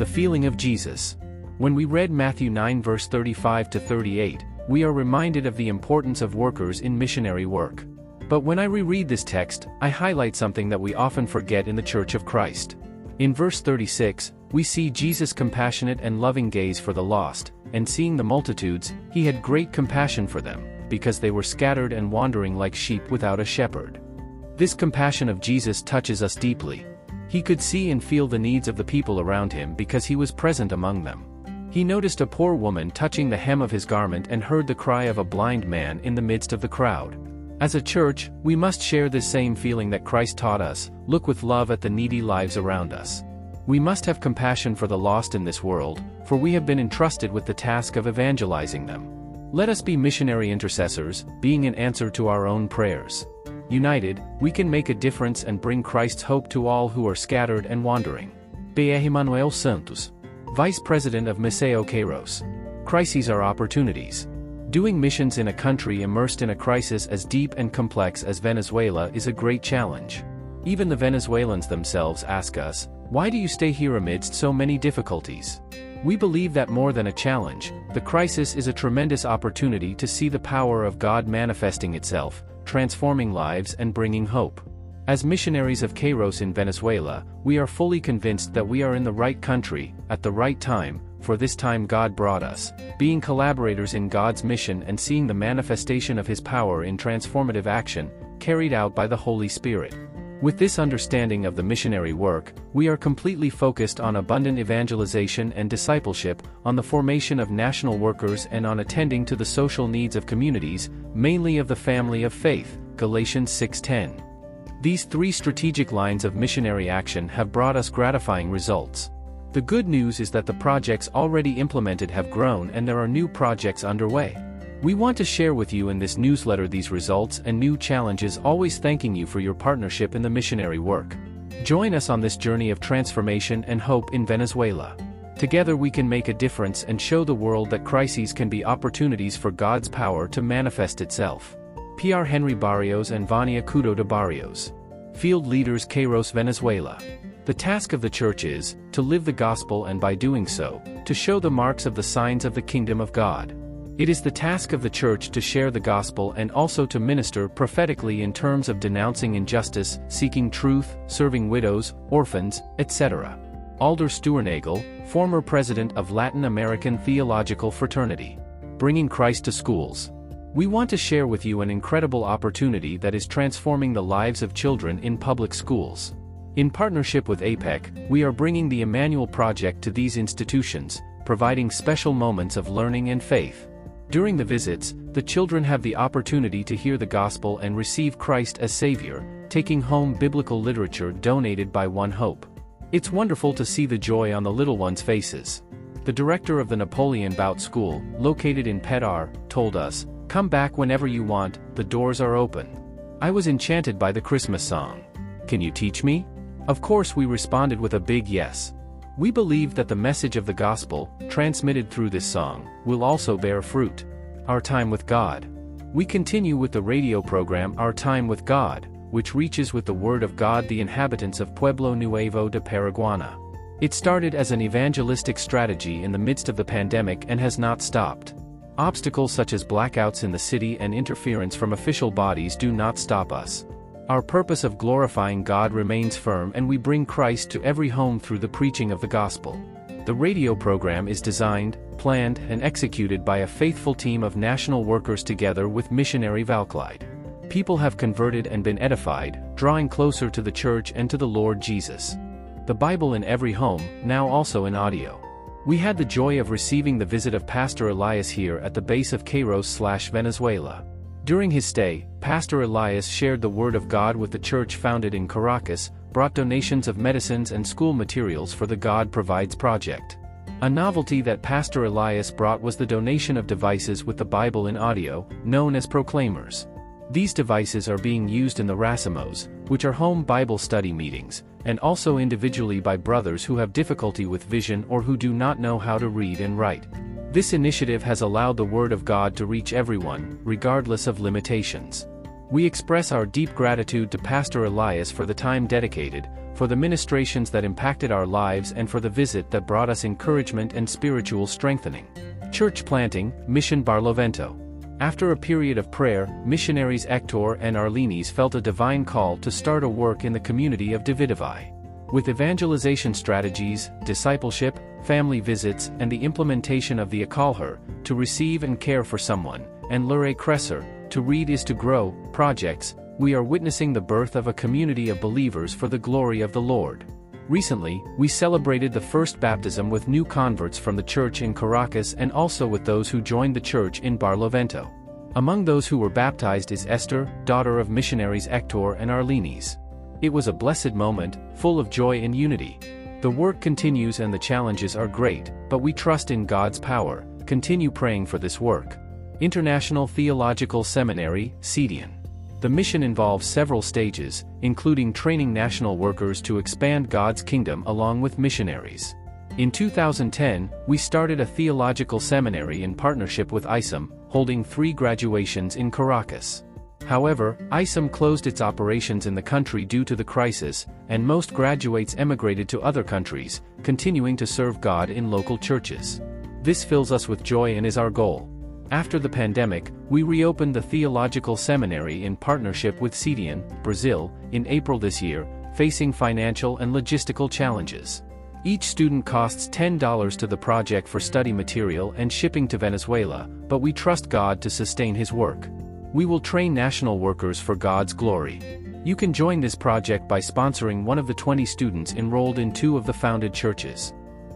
The feeling of Jesus. When we read Matthew 9 verse 35 to 38, we are reminded of the importance of workers in missionary work. But when I reread this text, I highlight something that we often forget in the Church of Christ. In verse 36, we see Jesus' compassionate and loving gaze for the lost, and seeing the multitudes, he had great compassion for them, because they were scattered and wandering like sheep without a shepherd. This compassion of Jesus touches us deeply. He could see and feel the needs of the people around him because he was present among them. He noticed a poor woman touching the hem of his garment and heard the cry of a blind man in the midst of the crowd. As a church, we must share this same feeling that Christ taught us, look with love at the needy lives around us. We must have compassion for the lost in this world, for we have been entrusted with the task of evangelizing them. Let us be missionary intercessors, being an answer to our own prayers. United, we can make a difference and bring Christ's hope to all who are scattered and wandering. B. Manuel Santos, Vice President of Missão Kairos. Crises are opportunities. Doing missions in a country immersed in a crisis as deep and complex as Venezuela is a great challenge. Even the Venezuelans themselves ask us, why do you stay here amidst so many difficulties? We believe that more than a challenge, the crisis is a tremendous opportunity to see the power of God manifesting itself, transforming lives and bringing hope. As missionaries of Kairos in Venezuela, we are fully convinced that we are in the right country, at the right time, for this time God brought us, being collaborators in God's mission and seeing the manifestation of His power in transformative action, carried out by the Holy Spirit. With this understanding of the missionary work, we are completely focused on abundant evangelization and discipleship, on the formation of national workers and on attending to the social needs of communities, mainly of the family of faith, Galatians 6:10. These three strategic lines of missionary action have brought us gratifying results. The good news is that the projects already implemented have grown and there are new projects underway. We want to share with you in this newsletter these results and new challenges always thanking you for your partnership in the missionary work. Join us on this journey of transformation and hope in Venezuela. Together we can make a difference and show the world that crises can be opportunities for God's power to manifest itself. PR Henry Barrios and Vania Cudo de Barrios. Field Leaders Kairos Venezuela. The task of the church is, to live the gospel and by doing so, to show the marks of the signs of the kingdom of God. It is the task of the church to share the gospel and also to minister prophetically in terms of denouncing injustice, seeking truth, serving widows, orphans, etc. Alder Steuernagel, former president of Latin American Theological Fraternity. Bringing Christ to schools. We want to share with you an incredible opportunity that is transforming the lives of children in public schools. In partnership with APEC, we are bringing the Emmanuel Project to these institutions, providing special moments of learning and faith. During the visits, the children have the opportunity to hear the gospel and receive Christ as Savior, taking home biblical literature donated by One Hope. It's wonderful to see the joy on the little ones' faces. The director of the Napoleon Bout School, located in Pedar, told us, Come back whenever you want, the doors are open. I was enchanted by the Christmas song. Can you teach me? Of course we responded with a big yes. We believe that the message of the gospel, transmitted through this song, will also bear fruit. Our Time with God. We continue with the radio program Our Time with God, which reaches with the Word of God the inhabitants of Pueblo Nuevo de Paraguana. It started as an evangelistic strategy in the midst of the pandemic and has not stopped. Obstacles such as blackouts in the city and interference from official bodies do not stop us. Our purpose of glorifying God remains firm and we bring Christ to every home through the preaching of the gospel. The radio program is designed, planned, and executed by a faithful team of national workers together with missionary Valclyde. People have converted and been edified, drawing closer to the church and to the Lord Jesus. The Bible in every home, now also in audio. We had the joy of receiving the visit of Pastor Elias here at the base of Kairos slash Venezuela. During his stay, Pastor Elias shared the Word of God with the church founded in Caracas, brought donations of medicines and school materials for the God Provides project. A novelty that Pastor Elias brought was the donation of devices with the Bible in audio, known as proclaimers. These devices are being used in the Racimos, which are home Bible study meetings, and also individually by brothers who have difficulty with vision or who do not know how to read and write. This initiative has allowed the Word of God to reach everyone, regardless of limitations. We express our deep gratitude to Pastor Elias for the time dedicated, for the ministrations that impacted our lives and for the visit that brought us encouragement and spiritual strengthening. Church planting, Mission Barlovento. After a period of prayer, missionaries Hector and Arlenis felt a divine call to start a work in the community of Davidovai. With evangelization strategies, discipleship, family visits, and the implementation of the Acolher, to receive and care for someone, and Lure Crescer, to read is to grow, projects, we are witnessing the birth of a community of believers for the glory of the Lord. Recently, we celebrated the first baptism with new converts from the church in Caracas and also with those who joined the church in Barlovento. Among those who were baptized is Esther, daughter of missionaries Hector and Arlenis. It was a blessed moment, full of joy and unity. The work continues and the challenges are great, but we trust in God's power, continue praying for this work. International Theological Seminary, CEDIAN. The mission involves several stages, including training national workers to expand God's kingdom along with missionaries. In 2010, we started a theological seminary in partnership with ISOM, holding three graduations in Caracas. However, ISOM closed its operations in the country due to the crisis, and most graduates emigrated to other countries, continuing to serve God in local churches. This fills us with joy and is our goal. After the pandemic, we reopened the Theological Seminary in partnership with CEDIAN, Brazil, in April this year, facing financial and logistical challenges. Each student costs $10 to the project for study material and shipping to Venezuela, but we trust God to sustain his work. We will train national workers for God's glory. You can join this project by sponsoring one of the 20 students enrolled in two of the founded churches.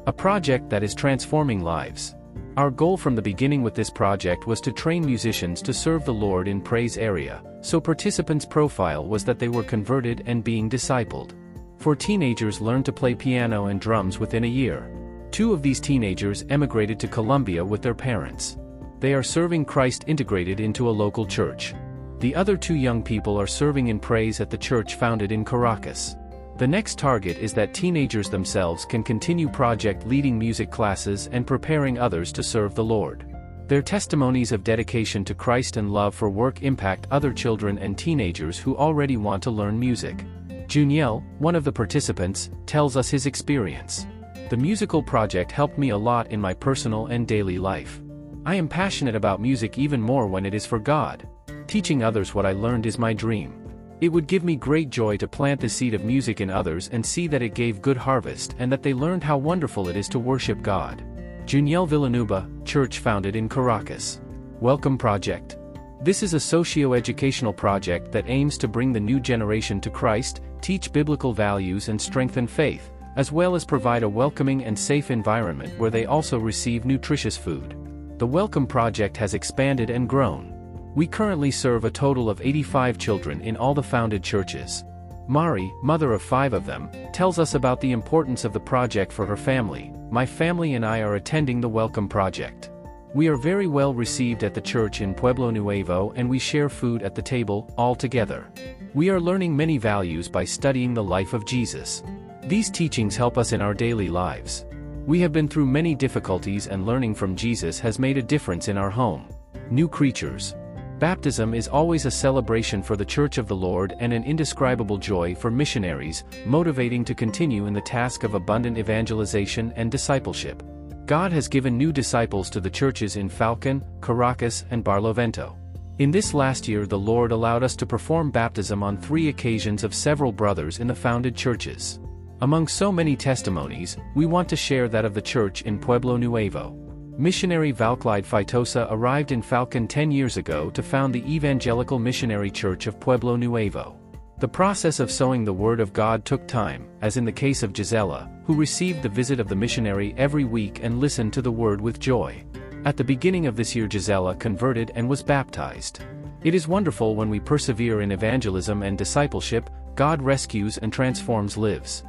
A project that is transforming lives. Our goal from the beginning with this project was to train musicians to serve the Lord in praise area, so participants' profile was that they were converted and being discipled. Four teenagers learned to play piano and drums within a year. Two of these teenagers emigrated to Colombia with their parents. They are serving Christ integrated into a local church. The other two young people are serving in praise at the church founded in Caracas. The next target is that teenagers themselves can continue project leading music classes and preparing others to serve the Lord. Their testimonies of dedication to Christ and love for work impact other children and teenagers who already want to learn music. Juniel, one of the participants, tells us his experience. The musical project helped me a lot in my personal and daily life. I am passionate about music even more when it is for God. Teaching others what I learned is my dream. It would give me great joy to plant the seed of music in others and see that it gave good harvest and that they learned how wonderful it is to worship God. Juniel Villanueva, church founded in Caracas. Welcome Project. This is a socio-educational project that aims to bring the new generation to Christ, teach biblical values and strengthen faith, as well as provide a welcoming and safe environment where they also receive nutritious food. The Welcome Project has expanded and grown. We currently serve a total of 85 children in all the founded churches. Mari, mother of five of them, tells us about the importance of the project for her family. My family and I are attending the Welcome Project. We are very well received at the church in Pueblo Nuevo and we share food at the table, all together. We are learning many values by studying the life of Jesus. These teachings help us in our daily lives. We have been through many difficulties and learning from Jesus has made a difference in our home. New creatures. Baptism is always a celebration for the Church of the Lord and an indescribable joy for missionaries, motivating to continue in the task of abundant evangelization and discipleship. God has given new disciples to the churches in Falcon, Caracas, and Barlovento. In this last year the Lord allowed us to perform baptism on three occasions of several brothers in the founded churches. Among so many testimonies, we want to share that of the church in Pueblo Nuevo. Missionary Valclyde Feitosa arrived in Falcon 10 years ago to found the Evangelical Missionary Church of Pueblo Nuevo. The process of sowing the Word of God took time, as in the case of Gisela, who received the visit of the missionary every week and listened to the Word with joy. At the beginning of this year Gisela converted and was baptized. It is wonderful when we persevere in evangelism and discipleship, God rescues and transforms lives.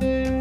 Bye.